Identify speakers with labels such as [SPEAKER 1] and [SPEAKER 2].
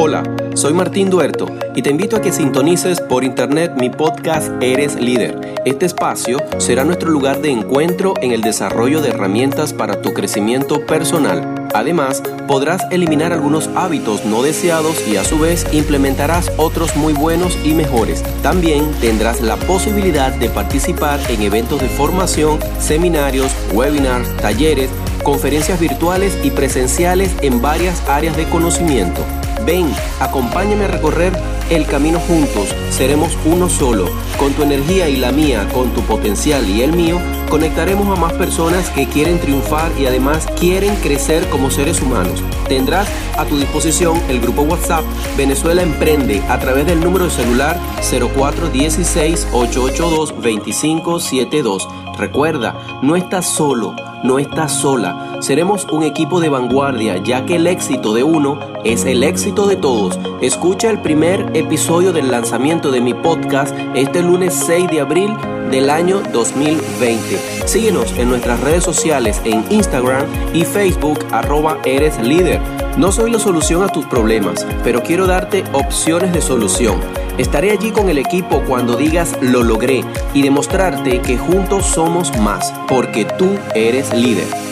[SPEAKER 1] Hola, soy Martín Duerto y te invito a que sintonices por internet mi podcast Eres Líder. Este espacio será nuestro lugar de encuentro en el desarrollo de herramientas para tu crecimiento personal. Además, podrás eliminar algunos hábitos no deseados y a su vez implementarás otros muy buenos y mejores. También tendrás la posibilidad de participar en eventos de formación, seminarios, webinars, talleres, conferencias virtuales y presenciales en varias áreas de conocimiento. Ven, acompáñame a recorrer el camino juntos. Seremos uno solo. Con tu energía y la mía, con tu potencial y el mío, conectaremos a más personas que quieren triunfar y además quieren crecer como seres humanos. Tendrás a tu disposición el grupo WhatsApp Venezuela Emprende a través del número de celular 0416-882-2572. Recuerda, no estás solo no estás sola. Seremos un equipo de vanguardia, ya que el éxito de uno es el éxito de todos. Escucha el primer episodio del lanzamiento de mi podcast este lunes 6 de abril del año 2020. Síguenos en nuestras redes sociales en Instagram y Facebook arroba eres líder. No soy la solución a tus problemas, pero quiero darte opciones de solución. Estaré allí con el equipo cuando digas lo logré y demostrarte que juntos somos más, porque tú eres líder.